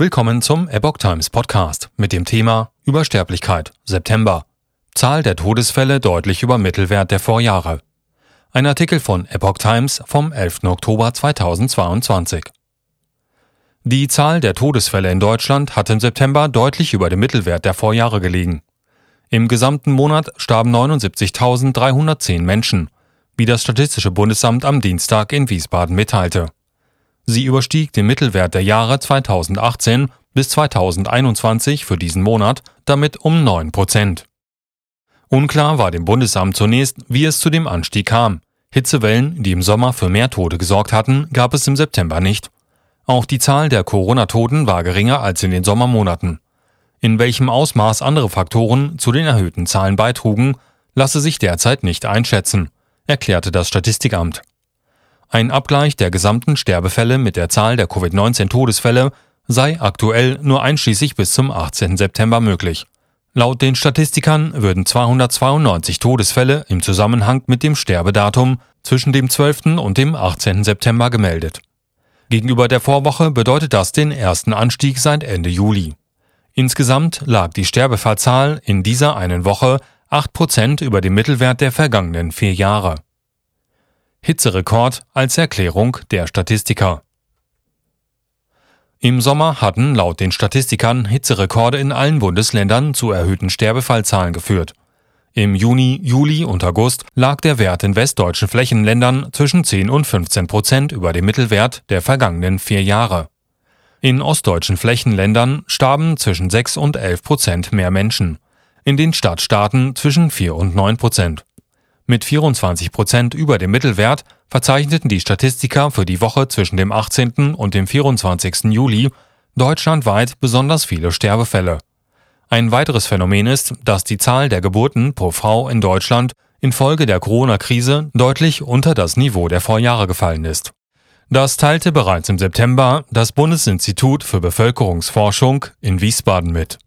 Willkommen zum Epoch Times Podcast mit dem Thema Übersterblichkeit September. Zahl der Todesfälle deutlich über Mittelwert der Vorjahre. Ein Artikel von Epoch Times vom 11. Oktober 2022. Die Zahl der Todesfälle in Deutschland hat im September deutlich über dem Mittelwert der Vorjahre gelegen. Im gesamten Monat starben 79.310 Menschen, wie das Statistische Bundesamt am Dienstag in Wiesbaden mitteilte. Sie überstieg den Mittelwert der Jahre 2018 bis 2021 für diesen Monat damit um 9 Prozent. Unklar war dem Bundesamt zunächst, wie es zu dem Anstieg kam. Hitzewellen, die im Sommer für mehr Tote gesorgt hatten, gab es im September nicht. Auch die Zahl der Corona-Toten war geringer als in den Sommermonaten. In welchem Ausmaß andere Faktoren zu den erhöhten Zahlen beitrugen, lasse sich derzeit nicht einschätzen, erklärte das Statistikamt. Ein Abgleich der gesamten Sterbefälle mit der Zahl der Covid-19-Todesfälle sei aktuell nur einschließlich bis zum 18. September möglich. Laut den Statistikern würden 292 Todesfälle im Zusammenhang mit dem Sterbedatum zwischen dem 12. und dem 18. September gemeldet. Gegenüber der Vorwoche bedeutet das den ersten Anstieg seit Ende Juli. Insgesamt lag die Sterbefallzahl in dieser einen Woche 8 Prozent über dem Mittelwert der vergangenen vier Jahre. Hitzerekord als Erklärung der Statistiker. Im Sommer hatten laut den Statistikern Hitzerekorde in allen Bundesländern zu erhöhten Sterbefallzahlen geführt. Im Juni, Juli und August lag der Wert in westdeutschen Flächenländern zwischen 10 und 15 Prozent über dem Mittelwert der vergangenen vier Jahre. In ostdeutschen Flächenländern starben zwischen 6 und 11 Prozent mehr Menschen. In den Stadtstaaten zwischen 4 und 9 Prozent. Mit 24 Prozent über dem Mittelwert verzeichneten die Statistiker für die Woche zwischen dem 18. und dem 24. Juli deutschlandweit besonders viele Sterbefälle. Ein weiteres Phänomen ist, dass die Zahl der Geburten pro Frau in Deutschland infolge der Corona-Krise deutlich unter das Niveau der Vorjahre gefallen ist. Das teilte bereits im September das Bundesinstitut für Bevölkerungsforschung in Wiesbaden mit.